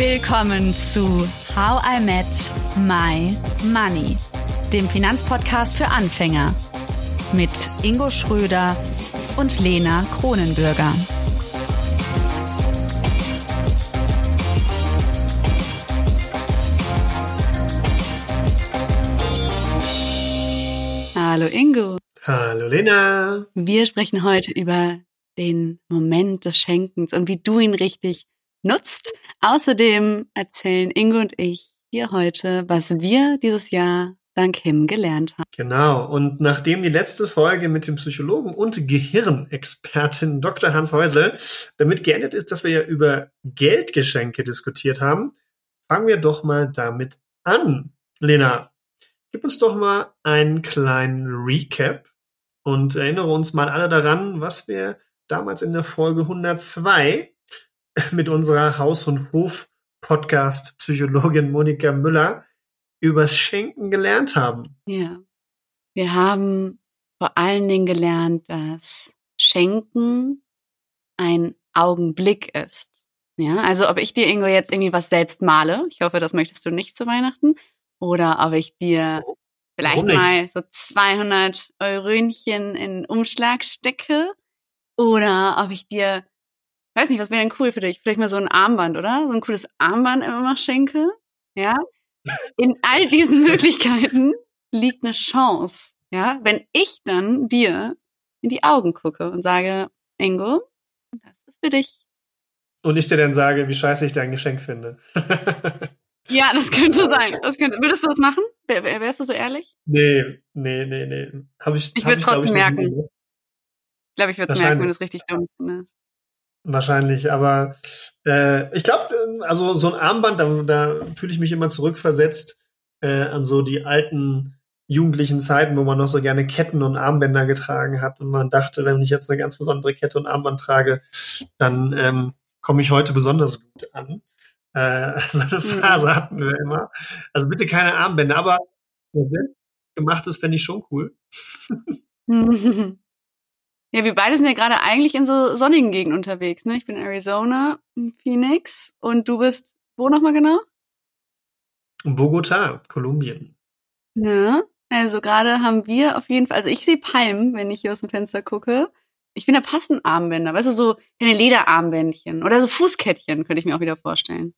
Willkommen zu How I Met My Money, dem Finanzpodcast für Anfänger mit Ingo Schröder und Lena Kronenbürger. Hallo Ingo. Hallo Lena. Wir sprechen heute über den Moment des Schenkens und wie du ihn richtig nutzt. Außerdem erzählen Ingo und ich dir heute, was wir dieses Jahr dank Him gelernt haben. Genau. Und nachdem die letzte Folge mit dem Psychologen und Gehirnexpertin Dr. Hans Häusel damit geendet ist, dass wir ja über Geldgeschenke diskutiert haben, fangen wir doch mal damit an. Lena, gib uns doch mal einen kleinen Recap und erinnere uns mal alle daran, was wir damals in der Folge 102 mit unserer Haus- und Hof-Podcast-Psychologin Monika Müller übers Schenken gelernt haben. Ja. Wir haben vor allen Dingen gelernt, dass Schenken ein Augenblick ist. Ja, also ob ich dir irgendwo jetzt irgendwie was selbst male, ich hoffe, das möchtest du nicht zu Weihnachten, oder ob ich dir vielleicht mal so 200 Eurönchen in Umschlag stecke, oder ob ich dir, weiß nicht, was wäre denn cool für dich? Vielleicht mal so ein Armband, oder? So ein cooles Armband immer mal schenke. Ja, in all diesen Möglichkeiten liegt eine Chance. Ja, wenn ich dann dir in die Augen gucke und sage, Ingo, das ist für dich. Und ich dir dann sage, wie scheiße ich dein Geschenk finde. ja, das könnte sein. Das könnte, würdest du das machen? Wärst du so ehrlich? Nee, nee, nee, nee. Hab ich, ich würde es trotzdem merken. Ich glaube, ich würde es merken, wenn du es richtig dumm findest. Wahrscheinlich, aber äh, ich glaube, also so ein Armband, da, da fühle ich mich immer zurückversetzt äh, an so die alten jugendlichen Zeiten, wo man noch so gerne Ketten und Armbänder getragen hat und man dachte, wenn ich jetzt eine ganz besondere Kette und Armband trage, dann ähm, komme ich heute besonders gut an. Äh, so eine mhm. Phase hatten wir immer. Also bitte keine Armbänder, aber gemacht ist, fände ich schon cool. Ja, wir beide sind ja gerade eigentlich in so sonnigen Gegenden unterwegs. Ne? Ich bin in Arizona, in Phoenix und du bist wo nochmal genau? Bogota, Kolumbien. Ja, also gerade haben wir auf jeden Fall, also ich sehe Palmen, wenn ich hier aus dem Fenster gucke. Ich finde, da passen Armbänder, weißt du, so keine Lederarmbändchen oder so Fußkettchen könnte ich mir auch wieder vorstellen.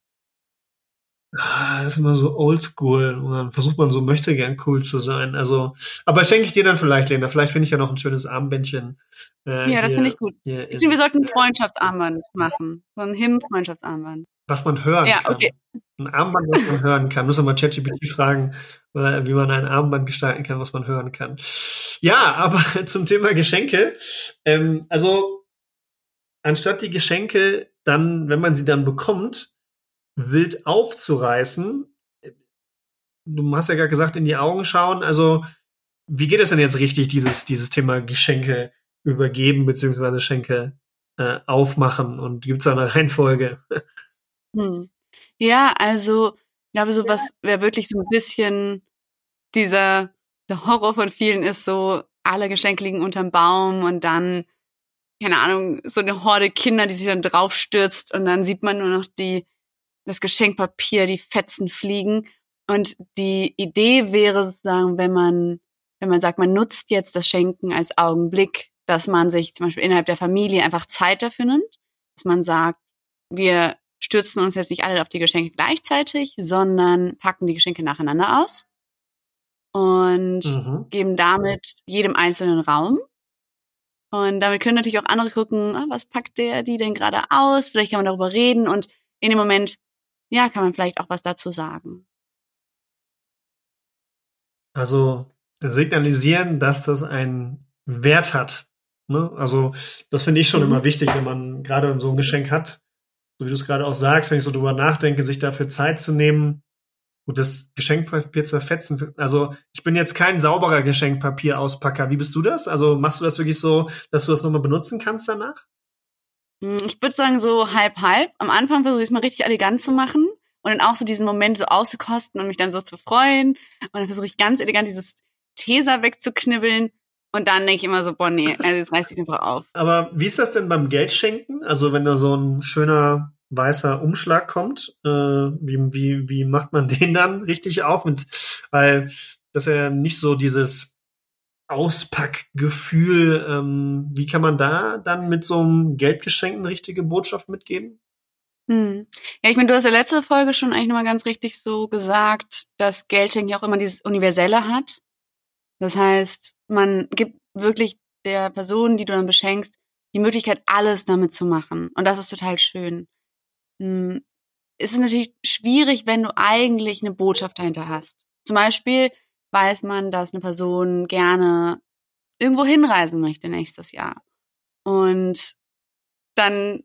Ah, das ist immer so oldschool und dann versucht man so möchte gern cool zu sein. Also, aber schenke ich dir dann vielleicht, Lena. Vielleicht finde ich ja noch ein schönes Armbändchen. Äh, ja, das finde ich gut. Ich finde, wir sollten ein Freundschaftsarmband machen. So ein Him-Freundschaftsarmband. Was man hören ja, kann. Okay. Ein Armband, was man hören kann. Muss man ChatGPT fragen, wie man ein Armband gestalten kann, was man hören kann. Ja, aber zum Thema Geschenke. Ähm, also, anstatt die Geschenke dann, wenn man sie dann bekommt, wild aufzureißen. Du hast ja gerade gesagt, in die Augen schauen. Also, wie geht es denn jetzt richtig, dieses, dieses Thema Geschenke übergeben, beziehungsweise Geschenke äh, aufmachen? Und gibt es da eine Reihenfolge? Hm. Ja, also, ich glaube, so was wäre wirklich so ein bisschen dieser der Horror von vielen ist so, alle Geschenke liegen unterm Baum und dann, keine Ahnung, so eine Horde Kinder, die sich dann draufstürzt und dann sieht man nur noch die das Geschenkpapier, die Fetzen fliegen. Und die Idee wäre sozusagen, wenn man, wenn man sagt, man nutzt jetzt das Schenken als Augenblick, dass man sich zum Beispiel innerhalb der Familie einfach Zeit dafür nimmt, dass man sagt, wir stürzen uns jetzt nicht alle auf die Geschenke gleichzeitig, sondern packen die Geschenke nacheinander aus und mhm. geben damit jedem einzelnen Raum. Und damit können natürlich auch andere gucken, ah, was packt der die denn gerade aus? Vielleicht kann man darüber reden und in dem Moment ja, kann man vielleicht auch was dazu sagen. Also signalisieren, dass das einen Wert hat. Ne? Also das finde ich schon mhm. immer wichtig, wenn man gerade so ein Geschenk hat. So wie du es gerade auch sagst, wenn ich so drüber nachdenke, sich dafür Zeit zu nehmen, gut, das Geschenkpapier zu verfetzen. Also ich bin jetzt kein sauberer Geschenkpapier-Auspacker. Wie bist du das? Also machst du das wirklich so, dass du das nochmal benutzen kannst danach? Hm, ich würde sagen so halb halb. Am Anfang versuche ich es mal richtig elegant zu machen und dann auch so diesen Moment so auszukosten und mich dann so zu freuen. Und dann versuche ich ganz elegant dieses Tesa wegzuknibbeln. Und dann denke ich immer so, boah, nee, also jetzt reißt sich einfach auf. Aber wie ist das denn beim Geldschenken? Also wenn da so ein schöner weißer Umschlag kommt. Äh, wie, wie, wie macht man den dann richtig auf? Und, weil das ja nicht so dieses Auspackgefühl, ähm, wie kann man da dann mit so einem Geldgeschenk eine richtige Botschaft mitgeben? Hm. Ja, ich meine, du hast ja letzte Folge schon eigentlich nochmal ganz richtig so gesagt, dass Geldschenken ja auch immer dieses Universelle hat. Das heißt, man gibt wirklich der Person, die du dann beschenkst, die Möglichkeit, alles damit zu machen. Und das ist total schön. Hm. Es ist natürlich schwierig, wenn du eigentlich eine Botschaft dahinter hast. Zum Beispiel weiß man, dass eine Person gerne irgendwo hinreisen möchte nächstes Jahr. Und dann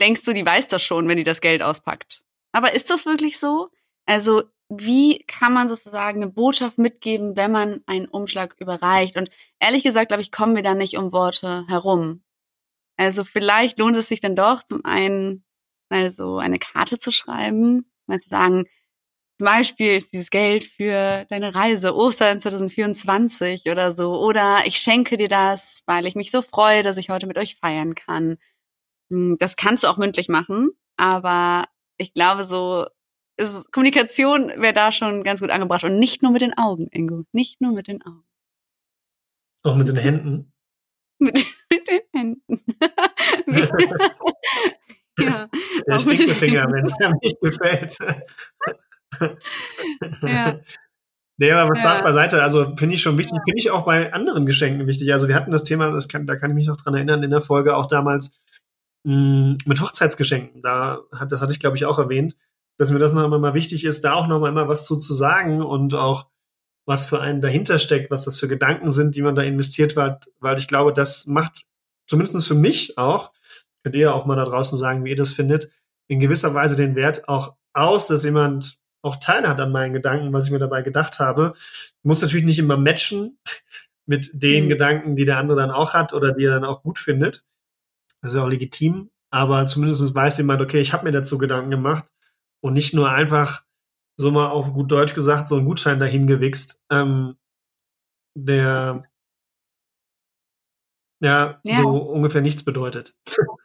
denkst du, die weiß das schon, wenn die das Geld auspackt. Aber ist das wirklich so? Also, wie kann man sozusagen eine Botschaft mitgeben, wenn man einen Umschlag überreicht? Und ehrlich gesagt, glaube ich, kommen wir da nicht um Worte herum. Also vielleicht lohnt es sich dann doch, zum einen also eine Karte zu schreiben, mal zu sagen, zum Beispiel ist dieses Geld für deine Reise Ostern 2024 oder so. Oder ich schenke dir das, weil ich mich so freue, dass ich heute mit euch feiern kann. Hm, das kannst du auch mündlich machen, aber ich glaube so, ist, Kommunikation wäre da schon ganz gut angebracht und nicht nur mit den Augen, Ingo, nicht nur mit den Augen. Auch mit den Händen. mit, mit den Händen. ja, Der Stinkefinger, wenn es mir nicht gefällt. Ja. Nee, aber Spaß ja. beiseite. Also finde ich schon wichtig. Finde ich auch bei anderen Geschenken wichtig. Also wir hatten das Thema, das kann, da kann ich mich noch dran erinnern, in der Folge auch damals mh, mm, mit Hochzeitsgeschenken. Da hat, das hatte ich glaube ich auch erwähnt, dass mir das noch immer mal wichtig ist, da auch noch mal was zu, zu sagen und auch was für einen dahinter steckt, was das für Gedanken sind, die man da investiert hat, weil ich glaube, das macht zumindest für mich auch, könnt ihr auch mal da draußen sagen, wie ihr das findet, in gewisser Weise den Wert auch aus, dass jemand auch teilhat an meinen Gedanken, was ich mir dabei gedacht habe. Muss natürlich nicht immer matchen mit den mhm. Gedanken, die der andere dann auch hat oder die er dann auch gut findet. Das ist ja auch legitim. Aber zumindest weiß jemand, okay, ich habe mir dazu Gedanken gemacht und nicht nur einfach so mal auf gut Deutsch gesagt so einen Gutschein dahin gewichst, ähm, der ja, ja, so ungefähr nichts bedeutet.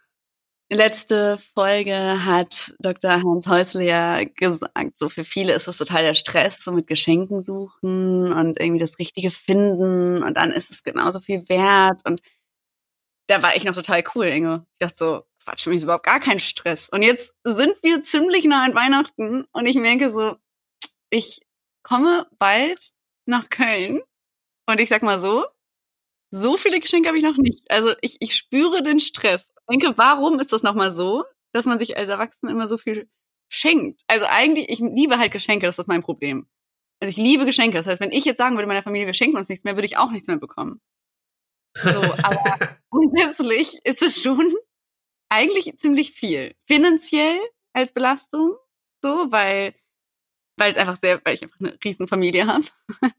Letzte Folge hat Dr. Hans Häusle ja gesagt, so für viele ist das total der Stress, so mit Geschenken suchen und irgendwie das Richtige finden und dann ist es genauso viel wert und da war ich noch total cool, Inge. Ich dachte so, Quatsch, für mich ist überhaupt gar kein Stress. Und jetzt sind wir ziemlich nah an Weihnachten und ich merke so, ich komme bald nach Köln und ich sag mal so, so viele Geschenke habe ich noch nicht. Also ich, ich spüre den Stress denke, warum ist das nochmal so, dass man sich als Erwachsener immer so viel schenkt? Also eigentlich, ich liebe halt Geschenke, das ist mein Problem. Also ich liebe Geschenke. Das heißt, wenn ich jetzt sagen würde, meiner Familie, wir schenken uns nichts mehr, würde ich auch nichts mehr bekommen. So, aber grundsätzlich ist es schon eigentlich ziemlich viel. Finanziell als Belastung, so, weil, weil es einfach sehr, weil ich einfach eine riesen Familie habe.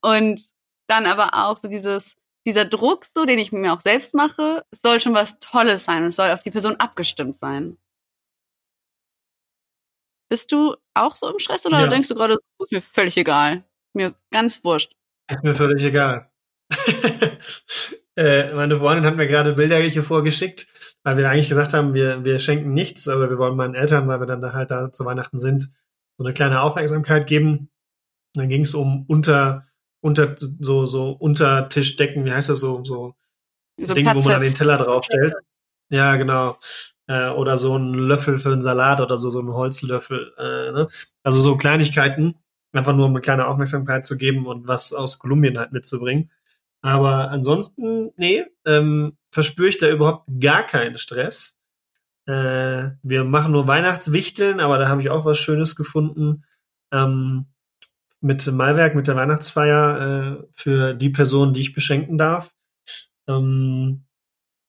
Und dann aber auch so dieses, dieser Druck, so, den ich mir auch selbst mache, es soll schon was Tolles sein und es soll auf die Person abgestimmt sein. Bist du auch so im Stress oder ja. denkst du gerade, ist mir völlig egal? Mir ganz wurscht. Ist mir völlig egal. äh, meine Freundin hat mir gerade Bilder hier vorgeschickt, weil wir eigentlich gesagt haben, wir, wir schenken nichts, aber wir wollen meinen Eltern, weil wir dann da halt da zu Weihnachten sind, so eine kleine Aufmerksamkeit geben. Und dann ging es um unter unter so so Untertischdecken, wie heißt das so so, so Dinge, wo man dann den Teller draufstellt. Ja, genau. Äh, oder so ein Löffel für einen Salat oder so so ein Holzlöffel. Äh, ne? Also so Kleinigkeiten, einfach nur um eine kleine Aufmerksamkeit zu geben und was aus Kolumbien halt mitzubringen. Aber ansonsten, nee, ähm, verspüre ich da überhaupt gar keinen Stress. Äh, wir machen nur Weihnachtswichteln, aber da habe ich auch was Schönes gefunden. Ähm, mit Malwerk, mit der Weihnachtsfeier äh, für die Person, die ich beschenken darf. Ähm,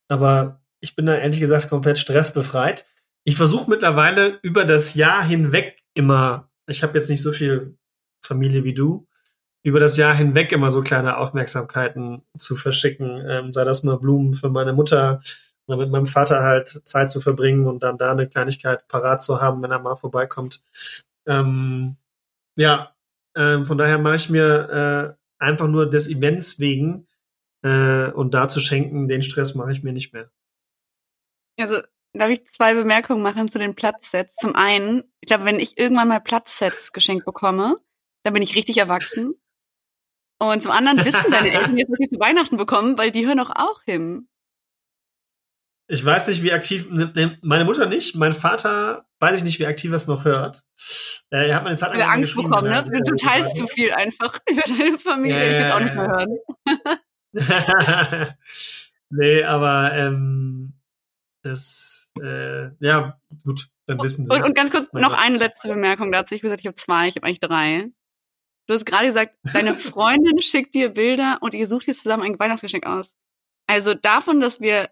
aber ich bin da ehrlich gesagt komplett stressbefreit. Ich versuche mittlerweile über das Jahr hinweg immer, ich habe jetzt nicht so viel Familie wie du, über das Jahr hinweg immer so kleine Aufmerksamkeiten zu verschicken, ähm, sei das nur Blumen für meine Mutter oder mit meinem Vater halt Zeit zu verbringen und dann da eine Kleinigkeit parat zu haben, wenn er mal vorbeikommt. Ähm, ja, ähm, von daher mache ich mir äh, einfach nur des Events wegen äh, und da zu schenken, den Stress mache ich mir nicht mehr. Also darf ich zwei Bemerkungen machen zu den Platzsets. Zum einen, ich glaube, wenn ich irgendwann mal Platzsets geschenkt bekomme, dann bin ich richtig erwachsen. Und zum anderen wissen deine Eltern jetzt, was sie zu Weihnachten bekommen, weil die hören auch, auch hin. Ich weiß nicht, wie aktiv, ne, ne, meine Mutter nicht, mein Vater weiß ich nicht, wie aktiv es noch hört. Äh, er hat meine Zeit lang Angst bekommen, ne? Du teilst zu viel einfach über deine Familie. Ja, ich will es auch nicht mehr hören. nee, aber ähm, das, äh, ja, gut, dann wissen sie und, und ganz kurz noch eine letzte Bemerkung dazu. Ich habe gesagt, ich habe zwei, ich habe eigentlich drei. Du hast gerade gesagt, deine Freundin schickt dir Bilder und ihr sucht jetzt zusammen ein Weihnachtsgeschenk aus. Also davon, dass wir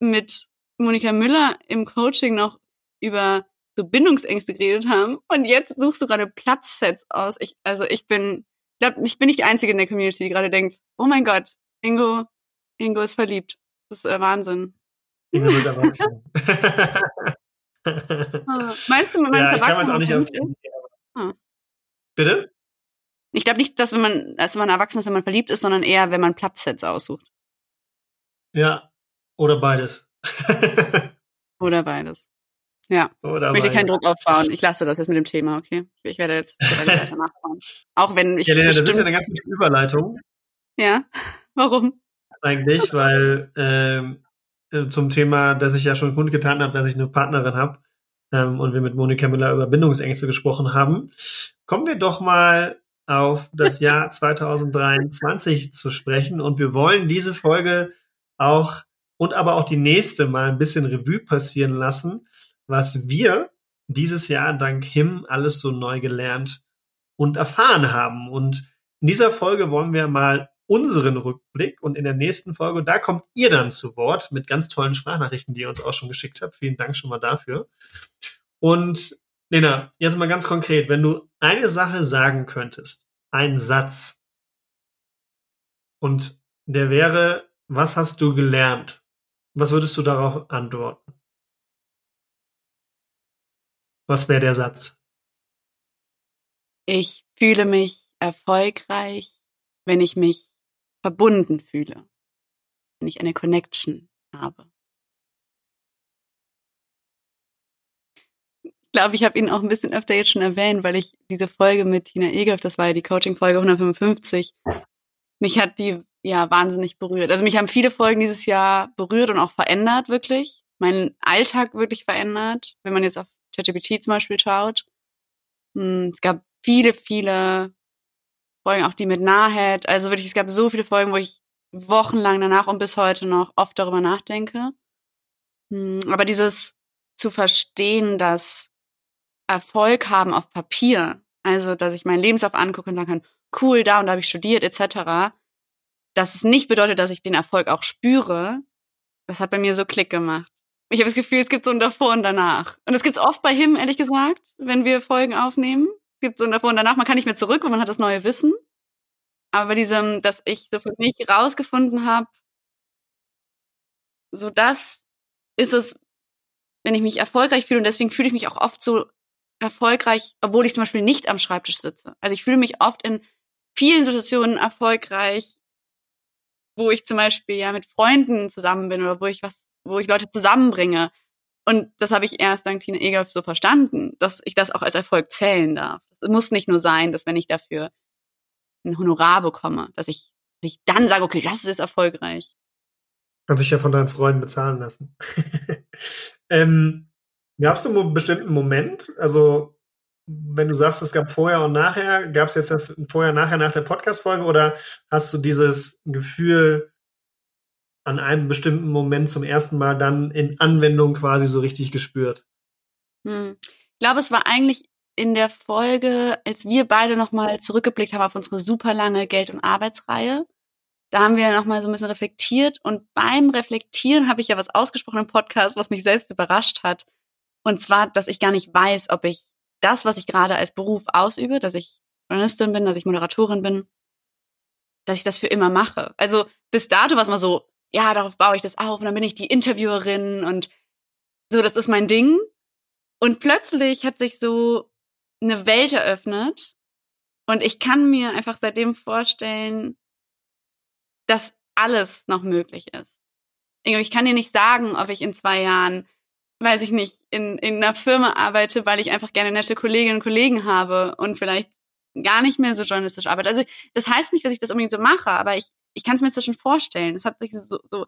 mit Monika Müller im Coaching noch über so Bindungsängste geredet haben und jetzt suchst du gerade Platzsets aus. Ich, also ich bin, ich glaube, ich bin nicht die Einzige in der Community, die gerade denkt, oh mein Gott, Ingo, Ingo ist verliebt. Das ist äh, Wahnsinn. Ingo wird erwachsen. meinst du, meinst ja, ich kann auch nicht ah. Bitte? Ich glaube nicht, dass wenn man, dass man erwachsen ist, wenn man verliebt ist, sondern eher, wenn man Platzsets aussucht. Ja, oder beides. oder beides. Ja. Oder ich möchte keinen Druck aufbauen. Ich lasse das jetzt mit dem Thema, okay? Ich werde jetzt weiter nachbauen. Auch wenn ich. Ja, Lena, das ist ja eine ganz gute Überleitung. Ja. Warum? Eigentlich, weil ähm, äh, zum Thema, dass ich ja schon kundgetan habe, dass ich eine Partnerin habe ähm, und wir mit Monika Müller über Bindungsängste gesprochen haben, kommen wir doch mal auf das Jahr 2023 zu sprechen. Und wir wollen diese Folge auch und aber auch die nächste mal ein bisschen Revue passieren lassen, was wir dieses Jahr dank Him alles so neu gelernt und erfahren haben. Und in dieser Folge wollen wir mal unseren Rückblick und in der nächsten Folge, da kommt ihr dann zu Wort mit ganz tollen Sprachnachrichten, die ihr uns auch schon geschickt habt. Vielen Dank schon mal dafür. Und Lena, jetzt mal ganz konkret, wenn du eine Sache sagen könntest, einen Satz, und der wäre, was hast du gelernt? Was würdest du darauf antworten? Was wäre der Satz? Ich fühle mich erfolgreich, wenn ich mich verbunden fühle, wenn ich eine Connection habe. Ich glaube, ich habe ihn auch ein bisschen öfter jetzt schon erwähnt, weil ich diese Folge mit Tina Egelf, das war ja die Coaching-Folge 155, mich hat die ja wahnsinnig berührt. Also mich haben viele Folgen dieses Jahr berührt und auch verändert, wirklich. Meinen Alltag wirklich verändert, wenn man jetzt auf ChatGPT zum Beispiel schaut. Hm, es gab viele, viele Folgen, auch die mit Nahed. Also wirklich, es gab so viele Folgen, wo ich wochenlang danach und bis heute noch oft darüber nachdenke. Hm, aber dieses zu verstehen, dass Erfolg haben auf Papier, also dass ich meinen Lebenslauf angucke und sagen kann, cool, da und da habe ich studiert, etc., dass es nicht bedeutet, dass ich den Erfolg auch spüre, das hat bei mir so Klick gemacht. Ich habe das Gefühl, es gibt so ein Davor und Danach. Und gibt es oft bei Him, ehrlich gesagt, wenn wir Folgen aufnehmen. Es gibt so ein Davor und Danach. Man kann nicht mehr zurück, weil man hat das neue Wissen. Aber bei diesem, dass ich so für mich rausgefunden habe, so das ist es, wenn ich mich erfolgreich fühle. Und deswegen fühle ich mich auch oft so erfolgreich, obwohl ich zum Beispiel nicht am Schreibtisch sitze. Also ich fühle mich oft in vielen Situationen erfolgreich, wo ich zum Beispiel ja mit Freunden zusammen bin oder wo ich was, wo ich Leute zusammenbringe. Und das habe ich erst dank Tina Egerf so verstanden, dass ich das auch als Erfolg zählen darf. Es muss nicht nur sein, dass wenn ich dafür ein Honorar bekomme, dass ich, dass ich dann sage, okay, das ist erfolgreich. Kannst dich ja von deinen Freunden bezahlen lassen. ähm, Gab es einen bestimmten Moment? Also, wenn du sagst, es gab vorher und nachher, gab es jetzt das vorher, nachher nach der Podcast-Folge oder hast du dieses Gefühl an einem bestimmten Moment zum ersten Mal dann in Anwendung quasi so richtig gespürt? Hm. Ich glaube, es war eigentlich in der Folge, als wir beide nochmal zurückgeblickt haben auf unsere super lange Geld- und Arbeitsreihe. Da haben wir nochmal so ein bisschen reflektiert und beim Reflektieren habe ich ja was ausgesprochen im Podcast, was mich selbst überrascht hat. Und zwar, dass ich gar nicht weiß, ob ich das, was ich gerade als Beruf ausübe, dass ich Journalistin bin, dass ich Moderatorin bin, dass ich das für immer mache. Also bis dato war es mal so, ja, darauf baue ich das auf und dann bin ich die Interviewerin und so, das ist mein Ding. Und plötzlich hat sich so eine Welt eröffnet und ich kann mir einfach seitdem vorstellen, dass alles noch möglich ist. Ich kann dir nicht sagen, ob ich in zwei Jahren weiß ich nicht, in, in einer Firma arbeite, weil ich einfach gerne nette Kolleginnen und Kollegen habe und vielleicht gar nicht mehr so journalistisch arbeite. Also das heißt nicht, dass ich das unbedingt so mache, aber ich, ich kann es mir zwischen vorstellen. Es hat sich so, so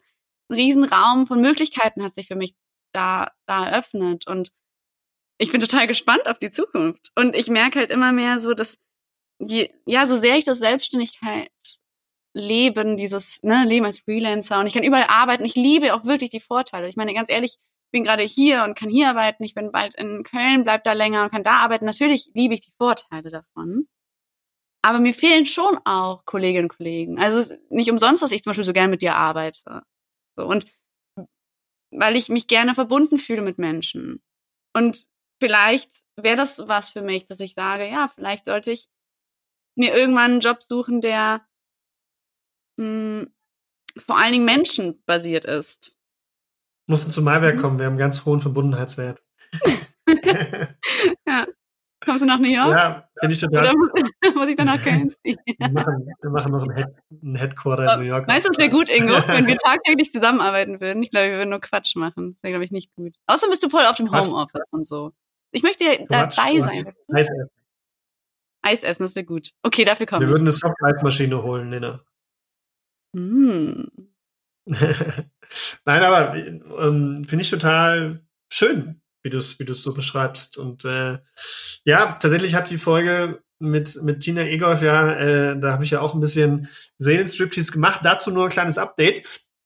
ein Riesenraum von Möglichkeiten hat sich für mich da, da eröffnet und ich bin total gespannt auf die Zukunft. Und ich merke halt immer mehr so, dass je, ja, so sehr ich das Selbstständigkeit leben, dieses ne, Leben als Freelancer und ich kann überall arbeiten. Ich liebe auch wirklich die Vorteile. Ich meine, ganz ehrlich, ich bin gerade hier und kann hier arbeiten. Ich bin bald in Köln, bleib da länger und kann da arbeiten. Natürlich liebe ich die Vorteile davon. Aber mir fehlen schon auch Kolleginnen und Kollegen. Also nicht umsonst, dass ich zum Beispiel so gern mit dir arbeite. So, und weil ich mich gerne verbunden fühle mit Menschen. Und vielleicht wäre das was für mich, dass ich sage, ja, vielleicht sollte ich mir irgendwann einen Job suchen, der mh, hm, vor allen Dingen menschenbasiert ist. Musst du zum Maiwerk mhm. kommen, wir haben einen ganz hohen Verbundenheitswert. ja. Kommst du nach New York? Ja, finde ich total. Oder muss, muss ich dann nach Köln ziehen? wir, machen, wir machen noch ein, Head, ein Headquarter in New York. Weißt du, es wäre gut, Ingo, wenn wir tagtäglich zusammenarbeiten würden. Ich glaube, wir würden nur Quatsch machen. Das wäre, glaube ich, nicht gut. Außerdem bist du voll auf dem Homeoffice und so. Ich möchte ja dabei sein. Eis essen. Eis essen, das wäre gut. Okay, dafür kommen wir. Wir würden eine Soft-Eismaschine holen, Nina. Mm. Nein, aber ähm, finde ich total schön, wie du es wie du's so beschreibst. Und äh, ja, tatsächlich hat die Folge mit, mit Tina Egolf, ja, äh, da habe ich ja auch ein bisschen Seelenstriptease gemacht. Dazu nur ein kleines Update.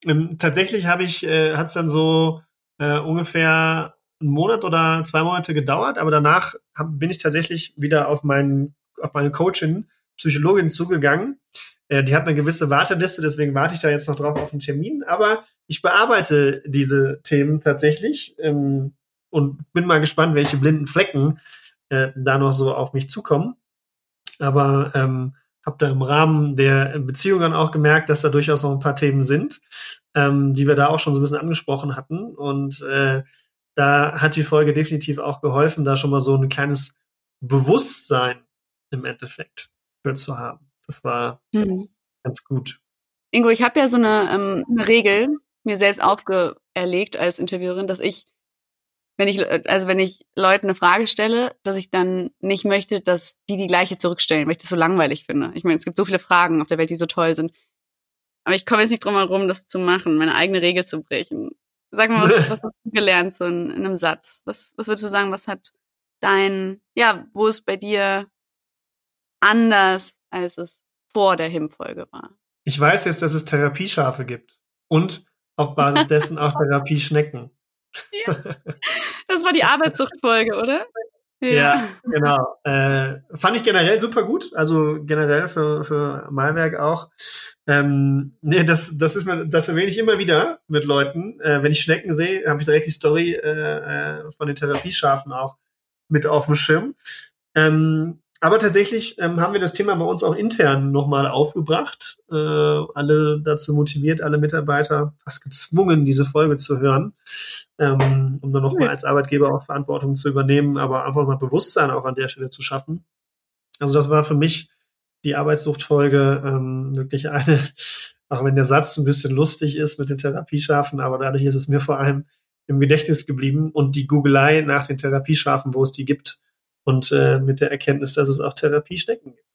Ähm, tatsächlich habe ich, äh, hat es dann so äh, ungefähr einen Monat oder zwei Monate gedauert, aber danach hab, bin ich tatsächlich wieder auf meinen auf meine Coachin, Psychologin zugegangen. Äh, die hat eine gewisse Warteliste, deswegen warte ich da jetzt noch drauf auf einen Termin. Aber ich bearbeite diese Themen tatsächlich. Ähm, und bin mal gespannt, welche blinden Flecken äh, da noch so auf mich zukommen. Aber ähm, habe da im Rahmen der Beziehungen auch gemerkt, dass da durchaus noch ein paar Themen sind, ähm, die wir da auch schon so ein bisschen angesprochen hatten. Und äh, da hat die Folge definitiv auch geholfen, da schon mal so ein kleines Bewusstsein im Endeffekt für zu haben. Das war mhm. ganz gut. Ingo, ich habe ja so eine, ähm, eine Regel mir selbst aufgeerlegt als Interviewerin, dass ich wenn ich, also wenn ich Leuten eine Frage stelle, dass ich dann nicht möchte, dass die die gleiche zurückstellen, weil ich das so langweilig finde. Ich meine, es gibt so viele Fragen auf der Welt, die so toll sind. Aber ich komme jetzt nicht drum herum, das zu machen, meine eigene Regel zu brechen. Sag mal, was, was hast du gelernt, so in, in einem Satz? Was, was würdest du sagen, was hat dein, ja, wo ist bei dir anders, als es vor der HIM-Folge war? Ich weiß jetzt, dass es Therapieschafe gibt. Und auf Basis dessen auch Therapieschnecken. Ja. Das war die Arbeitssuchtfolge, oder? Ja, ja genau. Äh, fand ich generell super gut. Also generell für, für Malwerk auch. Ähm, nee, das, das ist mir, das erwähne ich immer wieder mit Leuten. Äh, wenn ich Schnecken sehe, habe ich direkt die Story äh, äh, von den Therapieschafen auch mit auf dem Schirm. Ähm, aber tatsächlich ähm, haben wir das Thema bei uns auch intern nochmal aufgebracht. Äh, alle dazu motiviert, alle Mitarbeiter fast gezwungen, diese Folge zu hören, ähm, um dann nochmal als Arbeitgeber auch Verantwortung zu übernehmen, aber einfach mal Bewusstsein auch an der Stelle zu schaffen. Also das war für mich die Arbeitssuchtfolge ähm, wirklich eine, auch wenn der Satz ein bisschen lustig ist mit den Therapieschafen, aber dadurch ist es mir vor allem im Gedächtnis geblieben und die Googelei nach den Therapieschafen, wo es die gibt, und äh, mit der Erkenntnis, dass es auch Therapieschnecken gibt.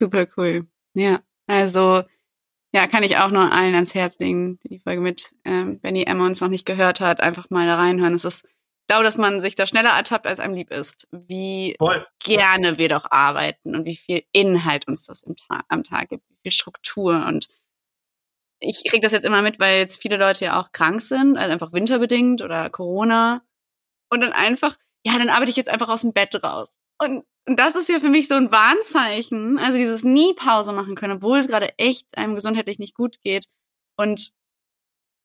Super cool. Ja, also ja, kann ich auch nur allen ans Herz legen, die die Folge mit ähm, Benny Emmons noch nicht gehört hat, einfach mal da reinhören. Es ist, ich glaube, dass man sich da schneller ertappt, als einem lieb ist, wie Voll. gerne wir doch arbeiten und wie viel Inhalt uns das Ta am Tag gibt, wie viel Struktur und ich kriege das jetzt immer mit, weil jetzt viele Leute ja auch krank sind, also einfach winterbedingt oder Corona und dann einfach ja, dann arbeite ich jetzt einfach aus dem Bett raus. Und, das ist ja für mich so ein Warnzeichen, also dieses nie Pause machen können, obwohl es gerade echt einem gesundheitlich nicht gut geht. Und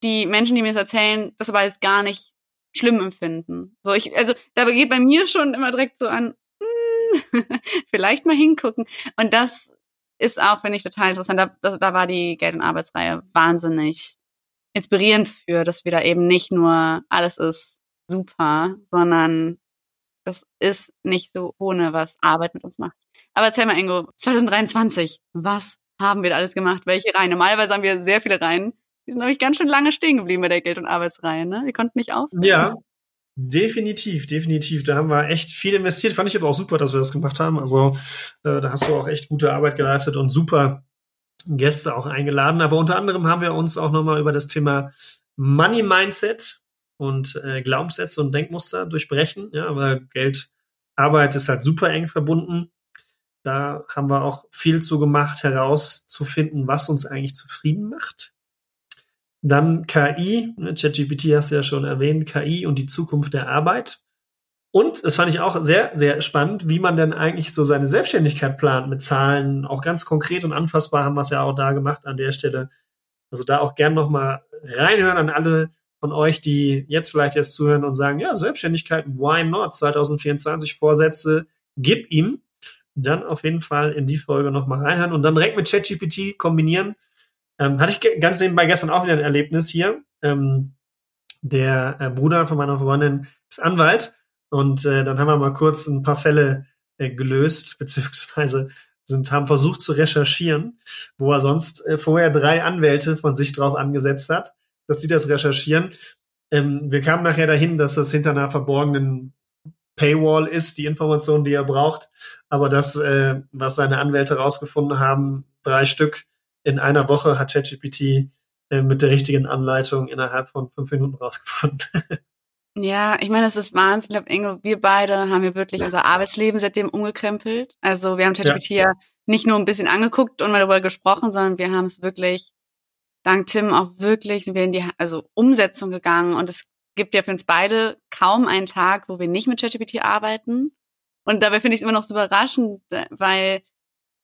die Menschen, die mir das erzählen, das aber jetzt gar nicht schlimm empfinden. So, ich, also da geht bei mir schon immer direkt so an, hm, vielleicht mal hingucken. Und das ist auch, finde ich, total interessant. Da, da, da war die Geld- und Arbeitsreihe wahnsinnig inspirierend für, dass wir da eben nicht nur alles ist super, sondern das ist nicht so ohne, was Arbeit mit uns macht. Aber erzähl mal, Ingo, 2023, was haben wir da alles gemacht? Welche Reihen? Normalerweise haben wir sehr viele Reihen. Die sind, glaube ich, ganz schön lange stehen geblieben bei der Geld- und Arbeitsreihe, ne? Wir konnten nicht auf. Ja, definitiv, definitiv. Da haben wir echt viel investiert. Fand ich aber auch super, dass wir das gemacht haben. Also äh, da hast du auch echt gute Arbeit geleistet und super Gäste auch eingeladen. Aber unter anderem haben wir uns auch nochmal über das Thema Money Mindset und äh, Glaubenssätze und Denkmuster durchbrechen. Ja, aber Geld, Arbeit ist halt super eng verbunden. Da haben wir auch viel zu gemacht, herauszufinden, was uns eigentlich zufrieden macht. Dann KI, ne, ChatGPT hast du ja schon erwähnt, KI und die Zukunft der Arbeit. Und das fand ich auch sehr, sehr spannend, wie man denn eigentlich so seine Selbstständigkeit plant mit Zahlen, auch ganz konkret und anfassbar haben wir es ja auch da gemacht an der Stelle. Also da auch gern nochmal reinhören an alle von euch, die jetzt vielleicht erst zuhören und sagen, ja, Selbstständigkeit, why not? 2024 Vorsätze, gib ihm. Dann auf jeden Fall in die Folge nochmal reinhören und dann direkt mit ChatGPT kombinieren. Ähm, hatte ich ganz nebenbei gestern auch wieder ein Erlebnis hier. Ähm, der äh, Bruder von meiner Freundin ist Anwalt und äh, dann haben wir mal kurz ein paar Fälle äh, gelöst, beziehungsweise sind, haben versucht zu recherchieren, wo er sonst äh, vorher drei Anwälte von sich drauf angesetzt hat, dass die das recherchieren. Ähm, wir kamen nachher dahin, dass das hinter einer verborgenen Paywall ist, die Information, die er braucht. Aber das, äh, was seine Anwälte rausgefunden haben, drei Stück in einer Woche hat ChatGPT äh, mit der richtigen Anleitung innerhalb von fünf Minuten rausgefunden. Ja, ich meine, das ist Wahnsinn. Ich glaube, Inge, wir beide haben ja wirklich unser Arbeitsleben seitdem umgekrempelt. Also wir haben ChatGPT ja. ja nicht nur ein bisschen angeguckt und mal darüber gesprochen, sondern wir haben es wirklich, dank Tim auch wirklich, sind wir in die also Umsetzung gegangen. Und es gibt ja für uns beide kaum einen Tag, wo wir nicht mit ChatGPT arbeiten. Und dabei finde ich es immer noch so überraschend, weil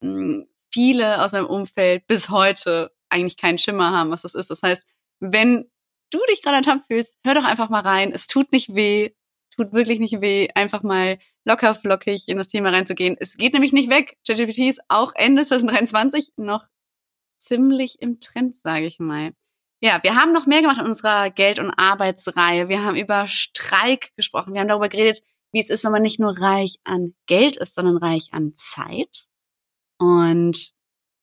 mh, hm, viele aus meinem Umfeld bis heute eigentlich keinen Schimmer haben, was das ist. Das heißt, wenn du dich gerade ertappt fühlst, hör doch einfach mal rein. Es tut nicht weh, tut wirklich nicht weh, einfach mal locker flockig in das Thema reinzugehen. Es geht nämlich nicht weg. ChatGPT ist auch Ende 2023 noch ziemlich im Trend, sage ich mal. Ja, wir haben noch mehr gemacht in unserer Geld- und Arbeitsreihe. Wir haben über Streik gesprochen. Wir haben darüber geredet, wie es ist, wenn man nicht nur reich an Geld ist, sondern reich an Zeit. Und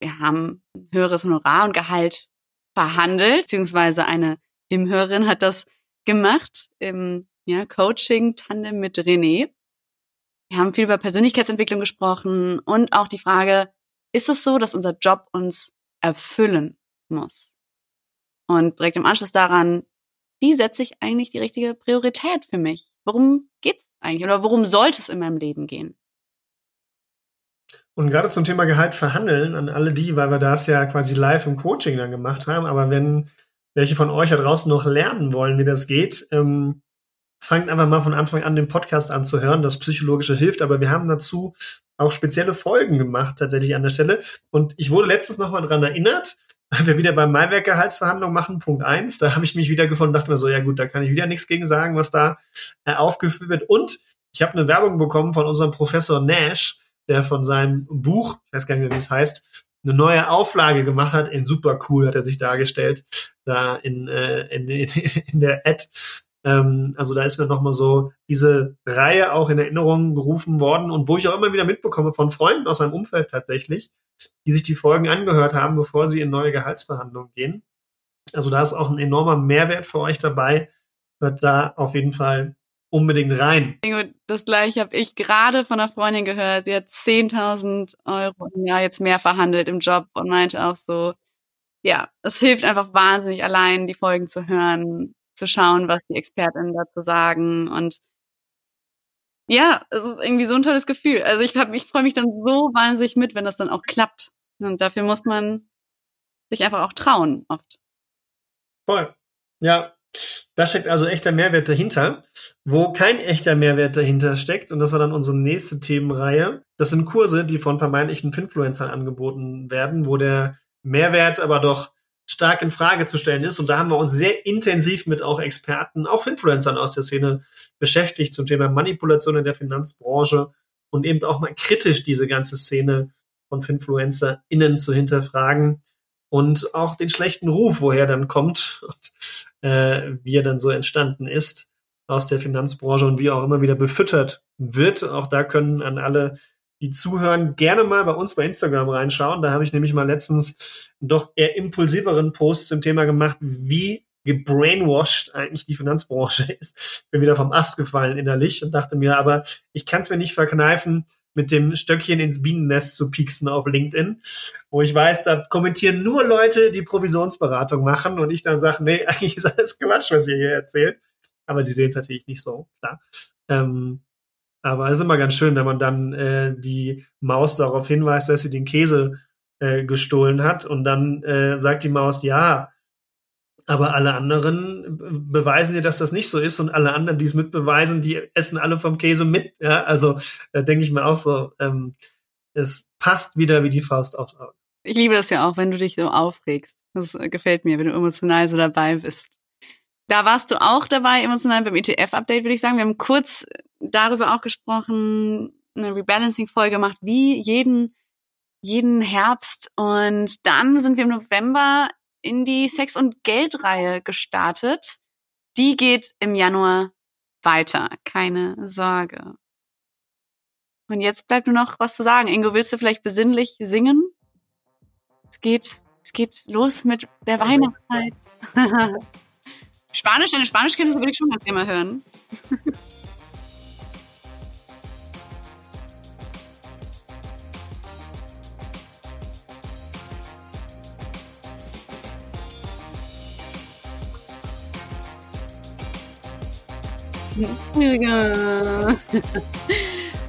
wir haben ein höheres Honorar und Gehalt verhandelt, beziehungsweise eine Imhörerin hat das gemacht im ja, Coaching-Tandem mit René. Wir haben viel über Persönlichkeitsentwicklung gesprochen und auch die Frage, ist es so, dass unser Job uns erfüllen muss? Und direkt im Anschluss daran, wie setze ich eigentlich die richtige Priorität für mich? Worum geht's eigentlich oder worum sollte es in meinem Leben gehen? Und gerade zum Thema Gehalt verhandeln an alle die, weil wir das ja quasi live im Coaching dann gemacht haben, aber wenn welche von euch da draußen noch lernen wollen, wie das geht, ähm, fangt einfach mal von Anfang an den Podcast an zu hören. Das Psychologische hilft, aber wir haben dazu auch spezielle Folgen gemacht, tatsächlich an der Stelle. Und ich wurde letztens nochmal dran erinnert, weil wir wieder beim Maiwerk Gehaltsverhandlung machen, Punkt eins. Da habe ich mich wieder gefunden, dachte mir so, ja gut, da kann ich wieder nichts gegen sagen, was da äh, aufgeführt wird. Und ich habe eine Werbung bekommen von unserem Professor Nash, der von seinem Buch, ich weiß gar nicht mehr, wie es heißt, eine neue Auflage gemacht hat. In super cool hat er sich dargestellt, da in, äh, in, in, in der Ad. Ähm, also da ist mir nochmal so diese Reihe auch in Erinnerung gerufen worden und wo ich auch immer wieder mitbekomme von Freunden aus meinem Umfeld tatsächlich, die sich die Folgen angehört haben, bevor sie in neue Gehaltsverhandlungen gehen. Also da ist auch ein enormer Mehrwert für euch dabei. Hört da auf jeden Fall unbedingt rein. Das gleiche habe ich gerade von einer Freundin gehört. Sie hat 10.000 Euro im Jahr jetzt mehr verhandelt im Job und meinte auch so, ja, es hilft einfach wahnsinnig allein, die Folgen zu hören, zu schauen, was die Expertinnen dazu sagen und ja, es ist irgendwie so ein tolles Gefühl. Also ich, ich freue mich dann so wahnsinnig mit, wenn das dann auch klappt. Und dafür muss man sich einfach auch trauen, oft. Voll. Ja, da steckt also echter Mehrwert dahinter. Wo kein echter Mehrwert dahinter steckt, und das war dann unsere nächste Themenreihe, das sind Kurse, die von vermeintlichen Influencern angeboten werden, wo der Mehrwert aber doch stark in Frage zu stellen ist. Und da haben wir uns sehr intensiv mit auch Experten, auch Influencern aus der Szene beschäftigt zum Thema Manipulation in der Finanzbranche und eben auch mal kritisch diese ganze Szene von FinfluencerInnen zu hinterfragen und auch den schlechten Ruf, woher dann kommt und äh, wie er dann so entstanden ist aus der Finanzbranche und wie auch immer wieder befüttert wird. Auch da können an alle die zuhören, gerne mal bei uns bei Instagram reinschauen. Da habe ich nämlich mal letztens doch eher impulsiveren Post zum Thema gemacht, wie gebrainwashed eigentlich die Finanzbranche ist. Bin wieder vom Ast gefallen innerlich und dachte mir, aber ich kann es mir nicht verkneifen, mit dem Stöckchen ins Bienennest zu pieksen auf LinkedIn, wo ich weiß, da kommentieren nur Leute, die Provisionsberatung machen und ich dann sage, nee, eigentlich ist alles Quatsch, was ihr hier erzählt. Aber sie sehen es natürlich nicht so, klar. Ähm, aber es ist immer ganz schön, wenn man dann äh, die Maus darauf hinweist, dass sie den Käse äh, gestohlen hat und dann äh, sagt die Maus, ja, aber alle anderen beweisen dir, dass das nicht so ist und alle anderen, die es mitbeweisen, die essen alle vom Käse mit. Ja, also da denke ich mir auch so, ähm, es passt wieder wie die Faust aufs Auge. Ich liebe es ja auch, wenn du dich so aufregst. Das äh, gefällt mir, wenn du emotional so dabei bist. Da warst du auch dabei, emotional beim ETF-Update, würde ich sagen. Wir haben kurz darüber auch gesprochen, eine Rebalancing-Folge gemacht, wie jeden, jeden Herbst. Und dann sind wir im November in die Sex- und Geldreihe gestartet. Die geht im Januar weiter. Keine Sorge. Und jetzt bleibt nur noch was zu sagen. Ingo, willst du vielleicht besinnlich singen? Es geht, es geht los mit der Weihnachtszeit. Spanisch, deine Spanischkenntnisse würde ich schon ganz gerne mal hören.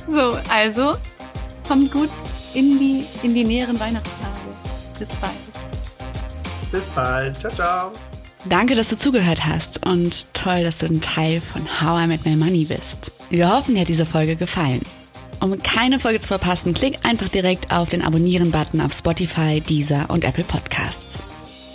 so, also kommt gut in die, in die näheren Weihnachtstage. Bis bald. Bis bald. Ciao, ciao. Danke, dass du zugehört hast und toll, dass du ein Teil von How I Met My Money bist. Wir hoffen, dir hat diese Folge gefallen. Um keine Folge zu verpassen, klick einfach direkt auf den Abonnieren-Button auf Spotify, Deezer und Apple Podcasts.